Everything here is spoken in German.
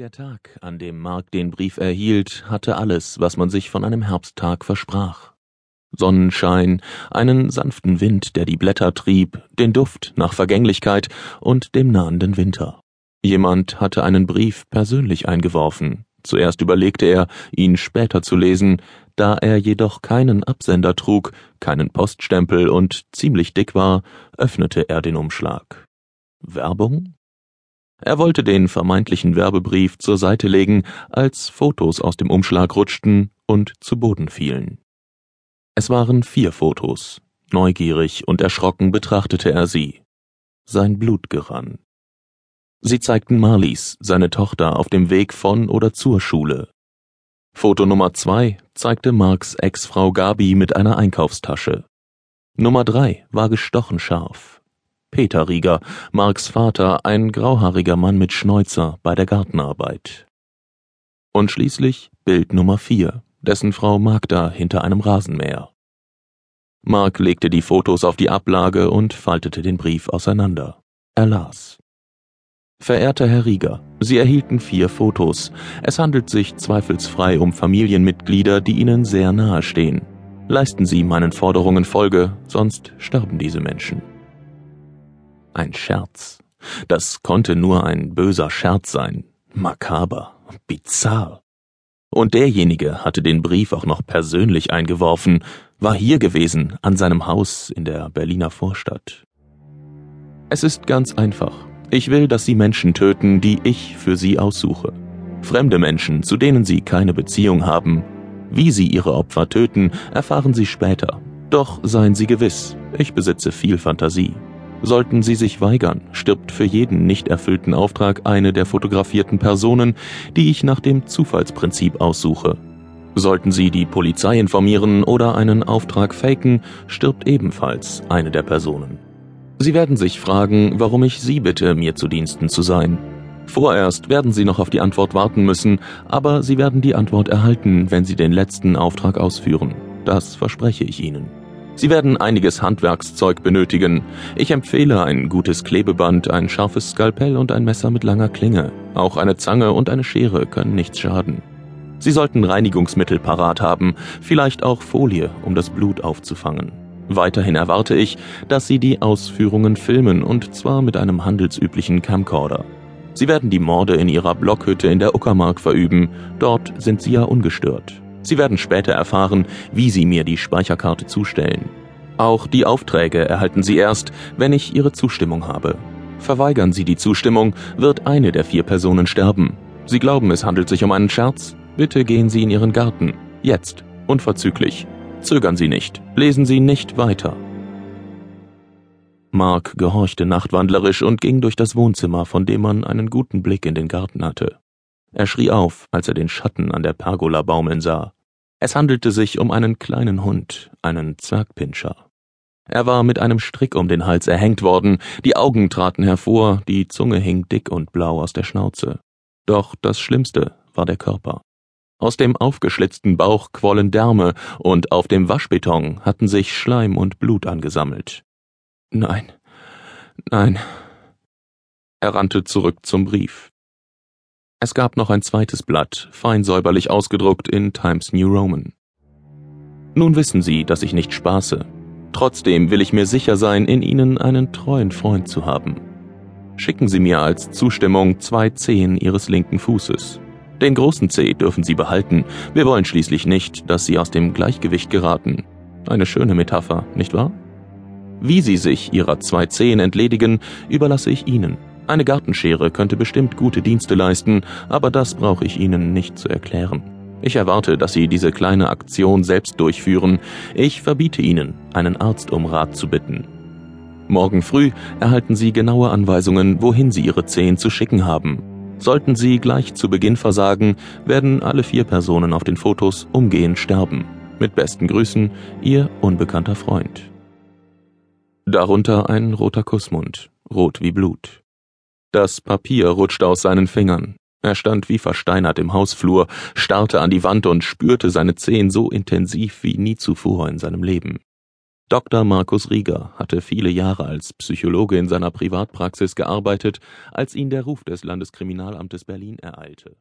Der Tag, an dem Mark den Brief erhielt, hatte alles, was man sich von einem Herbsttag versprach. Sonnenschein, einen sanften Wind, der die Blätter trieb, den Duft nach Vergänglichkeit und dem nahenden Winter. Jemand hatte einen Brief persönlich eingeworfen. Zuerst überlegte er, ihn später zu lesen, da er jedoch keinen Absender trug, keinen Poststempel und ziemlich dick war, öffnete er den Umschlag. Werbung? Er wollte den vermeintlichen Werbebrief zur Seite legen, als Fotos aus dem Umschlag rutschten und zu Boden fielen. Es waren vier Fotos. Neugierig und erschrocken betrachtete er sie. Sein Blut gerann. Sie zeigten Marlies, seine Tochter, auf dem Weg von oder zur Schule. Foto Nummer zwei zeigte Marks Ex-Frau Gabi mit einer Einkaufstasche. Nummer drei war gestochen scharf. Peter Rieger, Marks Vater, ein grauhaariger Mann mit Schnäuzer bei der Gartenarbeit. Und schließlich Bild Nummer vier, dessen Frau Magda hinter einem Rasenmäher. Mark legte die Fotos auf die Ablage und faltete den Brief auseinander. Er las. Verehrter Herr Rieger, Sie erhielten vier Fotos. Es handelt sich zweifelsfrei um Familienmitglieder, die Ihnen sehr nahe stehen. Leisten Sie meinen Forderungen Folge, sonst sterben diese Menschen. Ein Scherz. Das konnte nur ein böser Scherz sein. Makaber. Bizarr. Und derjenige hatte den Brief auch noch persönlich eingeworfen, war hier gewesen, an seinem Haus in der Berliner Vorstadt. Es ist ganz einfach. Ich will, dass Sie Menschen töten, die ich für Sie aussuche. Fremde Menschen, zu denen Sie keine Beziehung haben. Wie Sie Ihre Opfer töten, erfahren Sie später. Doch seien Sie gewiss, ich besitze viel Fantasie. Sollten sie sich weigern, stirbt für jeden nicht erfüllten Auftrag eine der fotografierten Personen, die ich nach dem Zufallsprinzip aussuche. Sollten sie die Polizei informieren oder einen Auftrag faken, stirbt ebenfalls eine der Personen. Sie werden sich fragen, warum ich Sie bitte, mir zu Diensten zu sein. Vorerst werden Sie noch auf die Antwort warten müssen, aber Sie werden die Antwort erhalten, wenn Sie den letzten Auftrag ausführen. Das verspreche ich Ihnen. Sie werden einiges Handwerkszeug benötigen. Ich empfehle ein gutes Klebeband, ein scharfes Skalpell und ein Messer mit langer Klinge. Auch eine Zange und eine Schere können nichts schaden. Sie sollten Reinigungsmittel parat haben, vielleicht auch Folie, um das Blut aufzufangen. Weiterhin erwarte ich, dass Sie die Ausführungen filmen und zwar mit einem handelsüblichen Camcorder. Sie werden die Morde in Ihrer Blockhütte in der Uckermark verüben, dort sind Sie ja ungestört. Sie werden später erfahren, wie Sie mir die Speicherkarte zustellen. Auch die Aufträge erhalten Sie erst, wenn ich Ihre Zustimmung habe. Verweigern Sie die Zustimmung, wird eine der vier Personen sterben. Sie glauben, es handelt sich um einen Scherz? Bitte gehen Sie in Ihren Garten. Jetzt. Unverzüglich. Zögern Sie nicht. Lesen Sie nicht weiter. Mark gehorchte nachtwandlerisch und ging durch das Wohnzimmer, von dem man einen guten Blick in den Garten hatte. Er schrie auf, als er den Schatten an der Pergola baumeln sah. Es handelte sich um einen kleinen Hund, einen Zwergpinscher. Er war mit einem Strick um den Hals erhängt worden, die Augen traten hervor, die Zunge hing dick und blau aus der Schnauze. Doch das Schlimmste war der Körper. Aus dem aufgeschlitzten Bauch quollen Därme, und auf dem Waschbeton hatten sich Schleim und Blut angesammelt. Nein, nein. Er rannte zurück zum Brief. Es gab noch ein zweites Blatt, fein säuberlich ausgedruckt in Times New Roman. Nun wissen Sie, dass ich nicht spaße. Trotzdem will ich mir sicher sein, in Ihnen einen treuen Freund zu haben. Schicken Sie mir als Zustimmung zwei Zehen Ihres linken Fußes. Den großen Zeh dürfen Sie behalten. Wir wollen schließlich nicht, dass Sie aus dem Gleichgewicht geraten. Eine schöne Metapher, nicht wahr? Wie Sie sich Ihrer zwei Zehen entledigen, überlasse ich Ihnen. Eine Gartenschere könnte bestimmt gute Dienste leisten, aber das brauche ich Ihnen nicht zu erklären. Ich erwarte, dass Sie diese kleine Aktion selbst durchführen. Ich verbiete Ihnen, einen Arzt um Rat zu bitten. Morgen früh erhalten Sie genaue Anweisungen, wohin Sie Ihre Zehen zu schicken haben. Sollten Sie gleich zu Beginn versagen, werden alle vier Personen auf den Fotos umgehend sterben. Mit besten Grüßen, Ihr unbekannter Freund. Darunter ein roter Kussmund, rot wie Blut. Das Papier rutschte aus seinen Fingern. Er stand wie versteinert im Hausflur, starrte an die Wand und spürte seine Zehen so intensiv wie nie zuvor in seinem Leben. Dr. Markus Rieger hatte viele Jahre als Psychologe in seiner Privatpraxis gearbeitet, als ihn der Ruf des Landeskriminalamtes Berlin ereilte